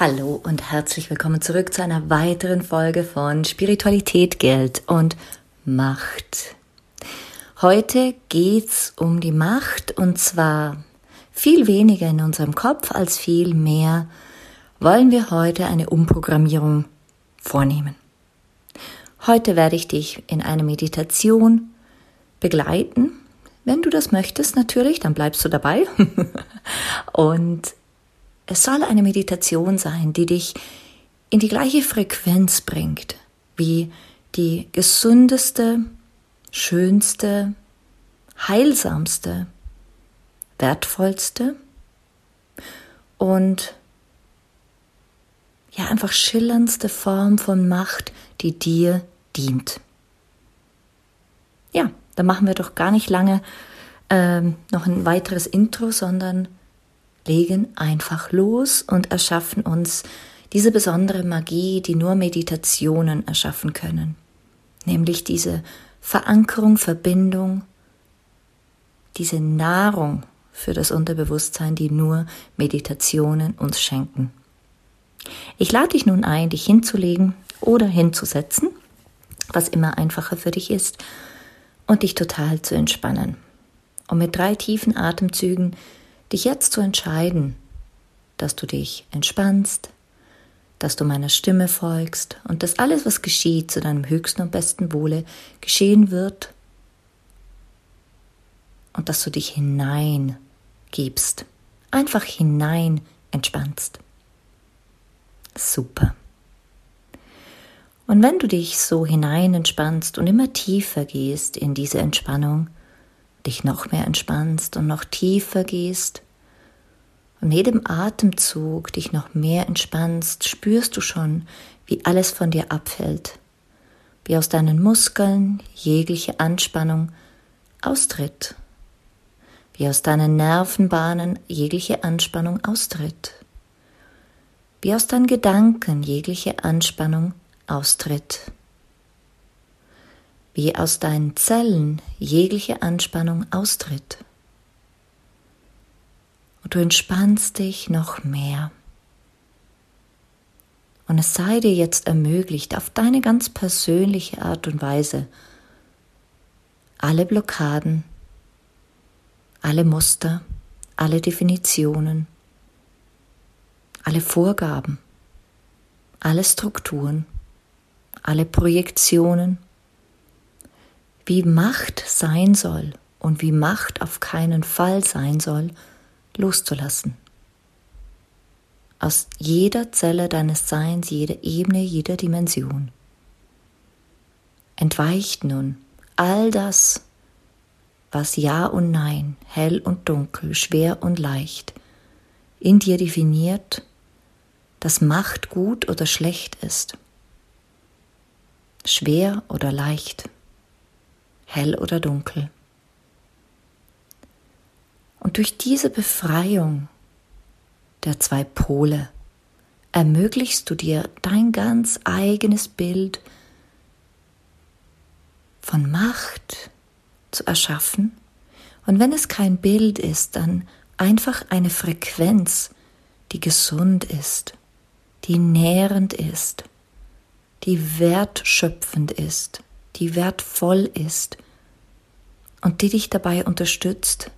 Hallo und herzlich willkommen zurück zu einer weiteren Folge von Spiritualität, Geld und Macht. Heute geht's um die Macht und zwar viel weniger in unserem Kopf als viel mehr wollen wir heute eine Umprogrammierung vornehmen. Heute werde ich dich in eine Meditation begleiten. Wenn du das möchtest, natürlich, dann bleibst du dabei. und es soll eine Meditation sein, die dich in die gleiche Frequenz bringt wie die gesundeste, schönste, heilsamste, wertvollste und ja einfach schillerndste Form von Macht, die dir dient. Ja, dann machen wir doch gar nicht lange ähm, noch ein weiteres Intro, sondern legen einfach los und erschaffen uns diese besondere Magie, die nur Meditationen erschaffen können, nämlich diese Verankerung, Verbindung, diese Nahrung für das Unterbewusstsein, die nur Meditationen uns schenken. Ich lade dich nun ein, dich hinzulegen oder hinzusetzen, was immer einfacher für dich ist, und dich total zu entspannen. Und mit drei tiefen Atemzügen dich jetzt zu entscheiden, dass du dich entspannst, dass du meiner Stimme folgst und dass alles, was geschieht, zu deinem höchsten und besten Wohle geschehen wird und dass du dich hineingibst, einfach hinein entspannst. Super. Und wenn du dich so hinein entspannst und immer tiefer gehst in diese Entspannung, dich noch mehr entspannst und noch tiefer gehst. Und jedem Atemzug dich noch mehr entspannst, spürst du schon, wie alles von dir abfällt, wie aus deinen Muskeln jegliche Anspannung austritt, wie aus deinen Nervenbahnen jegliche Anspannung austritt, wie aus deinen Gedanken jegliche Anspannung austritt wie aus deinen Zellen jegliche Anspannung austritt. Und du entspannst dich noch mehr. Und es sei dir jetzt ermöglicht, auf deine ganz persönliche Art und Weise alle Blockaden, alle Muster, alle Definitionen, alle Vorgaben, alle Strukturen, alle Projektionen, wie Macht sein soll und wie Macht auf keinen Fall sein soll, loszulassen. Aus jeder Zelle deines Seins, jeder Ebene, jeder Dimension. Entweicht nun all das, was Ja und Nein, hell und dunkel, schwer und leicht in dir definiert, dass Macht gut oder schlecht ist, schwer oder leicht hell oder dunkel. Und durch diese Befreiung der zwei Pole ermöglichst du dir dein ganz eigenes Bild von Macht zu erschaffen. Und wenn es kein Bild ist, dann einfach eine Frequenz, die gesund ist, die nährend ist, die wertschöpfend ist, die wertvoll ist und die dich dabei unterstützt,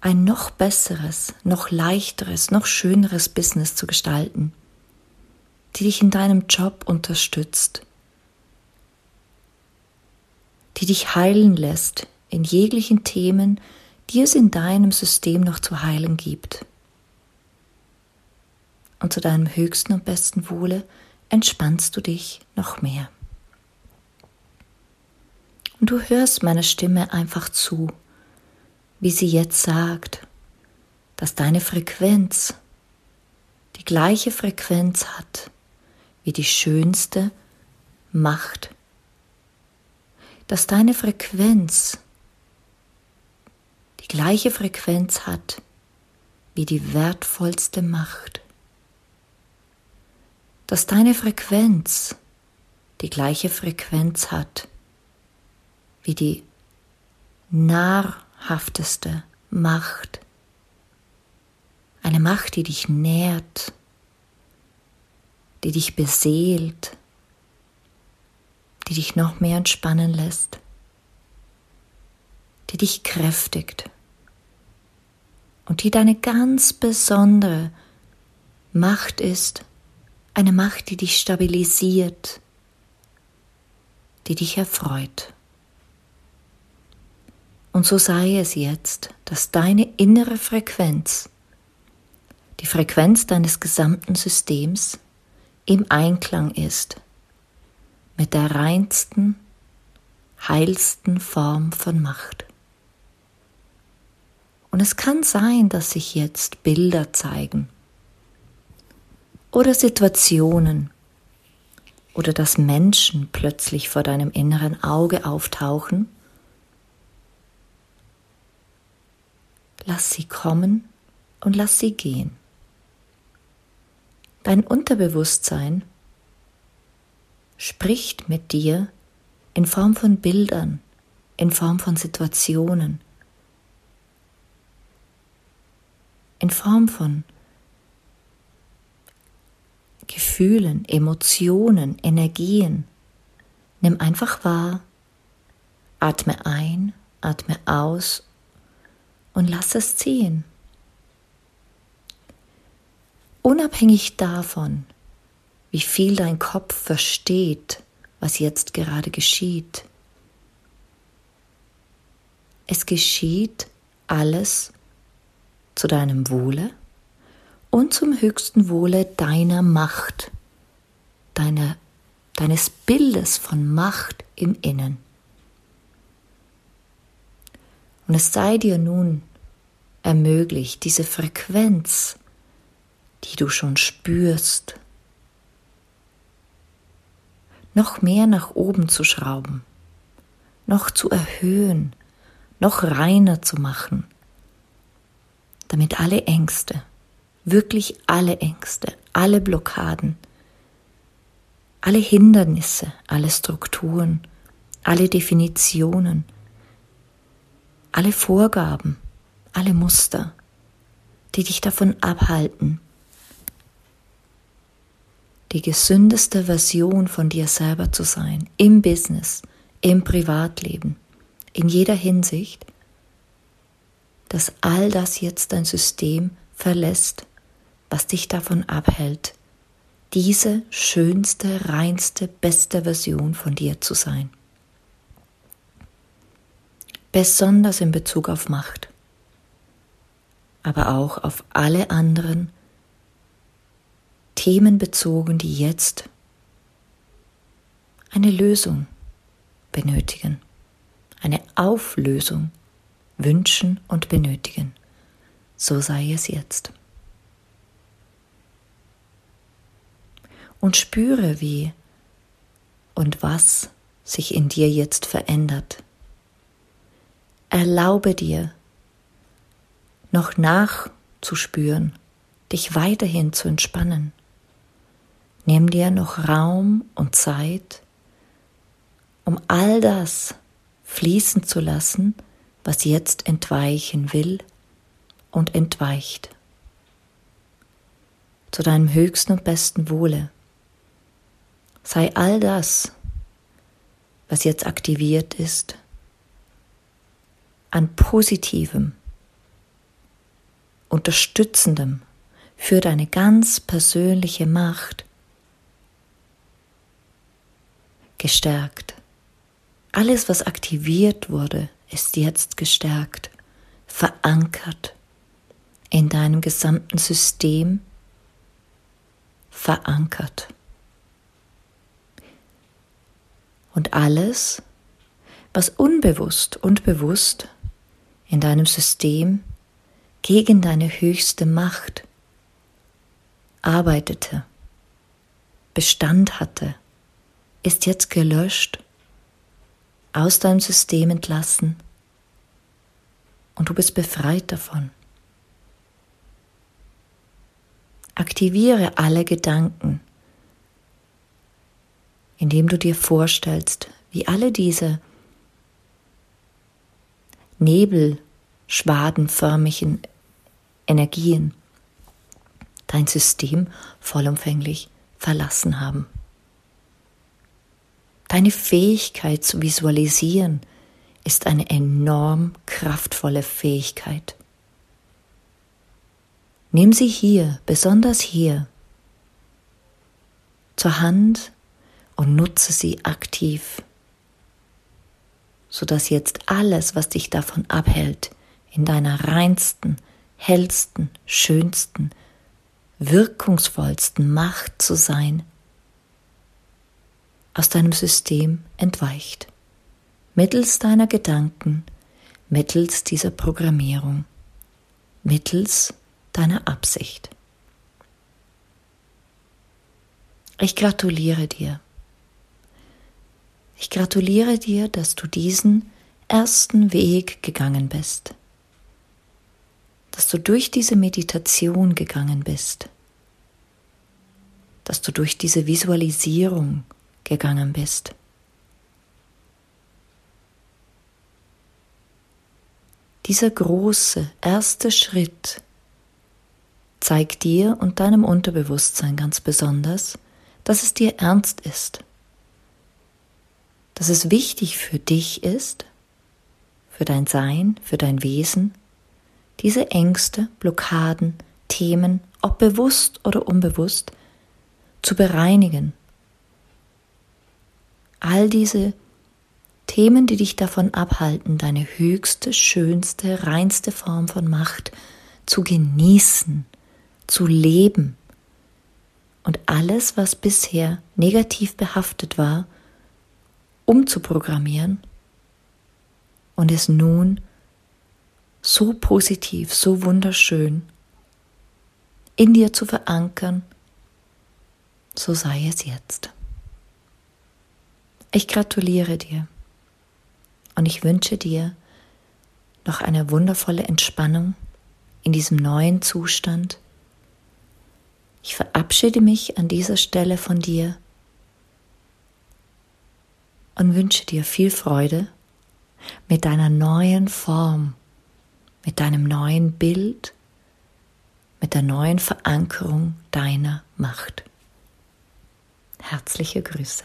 ein noch besseres, noch leichteres, noch schöneres Business zu gestalten. die dich in deinem Job unterstützt, die dich heilen lässt in jeglichen Themen, die es in deinem System noch zu heilen gibt. Und zu deinem höchsten und besten Wohle entspannst du dich noch mehr. Und du hörst meiner Stimme einfach zu, wie sie jetzt sagt, dass deine Frequenz die gleiche Frequenz hat wie die schönste Macht, dass deine Frequenz die gleiche Frequenz hat wie die wertvollste Macht, dass deine Frequenz die gleiche Frequenz hat wie die nahrhafteste Macht. Eine Macht, die dich nährt, die dich beseelt, die dich noch mehr entspannen lässt, die dich kräftigt und die deine ganz besondere Macht ist, eine Macht, die dich stabilisiert, die dich erfreut. Und so sei es jetzt, dass deine innere Frequenz, die Frequenz deines gesamten Systems, im Einklang ist mit der reinsten, heilsten Form von Macht. Und es kann sein, dass sich jetzt Bilder zeigen oder Situationen oder dass Menschen plötzlich vor deinem inneren Auge auftauchen, Lass sie kommen und lass sie gehen. Dein Unterbewusstsein spricht mit dir in Form von Bildern, in Form von Situationen, in Form von Gefühlen, Emotionen, Energien. Nimm einfach wahr, atme ein, atme aus und lass es ziehen. Unabhängig davon, wie viel dein Kopf versteht, was jetzt gerade geschieht. Es geschieht alles zu deinem Wohle und zum höchsten Wohle deiner Macht, deiner, deines Bildes von Macht im Innen. Und es sei dir nun ermöglicht, diese Frequenz, die du schon spürst, noch mehr nach oben zu schrauben, noch zu erhöhen, noch reiner zu machen, damit alle Ängste, wirklich alle Ängste, alle Blockaden, alle Hindernisse, alle Strukturen, alle Definitionen, alle Vorgaben, alle Muster, die dich davon abhalten, die gesündeste Version von dir selber zu sein, im Business, im Privatleben, in jeder Hinsicht, dass all das jetzt dein System verlässt, was dich davon abhält, diese schönste, reinste, beste Version von dir zu sein besonders in Bezug auf Macht, aber auch auf alle anderen Themen bezogen, die jetzt eine Lösung benötigen, eine Auflösung wünschen und benötigen. So sei es jetzt. Und spüre, wie und was sich in dir jetzt verändert Erlaube dir, noch nachzuspüren, dich weiterhin zu entspannen. Nimm dir noch Raum und Zeit, um all das fließen zu lassen, was jetzt entweichen will und entweicht. Zu deinem höchsten und besten Wohle. Sei all das, was jetzt aktiviert ist, an Positivem, Unterstützendem für deine ganz persönliche Macht gestärkt. Alles, was aktiviert wurde, ist jetzt gestärkt, verankert in deinem gesamten System, verankert. Und alles, was unbewusst und bewusst in deinem System gegen deine höchste Macht arbeitete, Bestand hatte, ist jetzt gelöscht, aus deinem System entlassen und du bist befreit davon. Aktiviere alle Gedanken, indem du dir vorstellst, wie alle diese nebelschwadenförmigen Energien dein System vollumfänglich verlassen haben. Deine Fähigkeit zu visualisieren ist eine enorm kraftvolle Fähigkeit. Nimm sie hier, besonders hier, zur Hand und nutze sie aktiv, sodass jetzt alles, was dich davon abhält, in deiner reinsten, hellsten, schönsten, wirkungsvollsten Macht zu sein, aus deinem System entweicht, mittels deiner Gedanken, mittels dieser Programmierung, mittels deiner Absicht. Ich gratuliere dir. Ich gratuliere dir, dass du diesen ersten Weg gegangen bist, dass du durch diese Meditation gegangen bist, dass du durch diese Visualisierung gegangen bist. Dieser große erste Schritt zeigt dir und deinem Unterbewusstsein ganz besonders, dass es dir ernst ist, dass es wichtig für dich ist, für dein Sein, für dein Wesen, diese Ängste, Blockaden, Themen, ob bewusst oder unbewusst, zu bereinigen. All diese Themen, die dich davon abhalten, deine höchste, schönste, reinste Form von Macht zu genießen, zu leben. Und alles, was bisher negativ behaftet war, umzuprogrammieren und es nun so positiv, so wunderschön in dir zu verankern, so sei es jetzt. Ich gratuliere dir und ich wünsche dir noch eine wundervolle Entspannung in diesem neuen Zustand. Ich verabschiede mich an dieser Stelle von dir und wünsche dir viel Freude mit deiner neuen Form, mit deinem neuen Bild, mit der neuen Verankerung deiner Macht. Herzliche Grüße.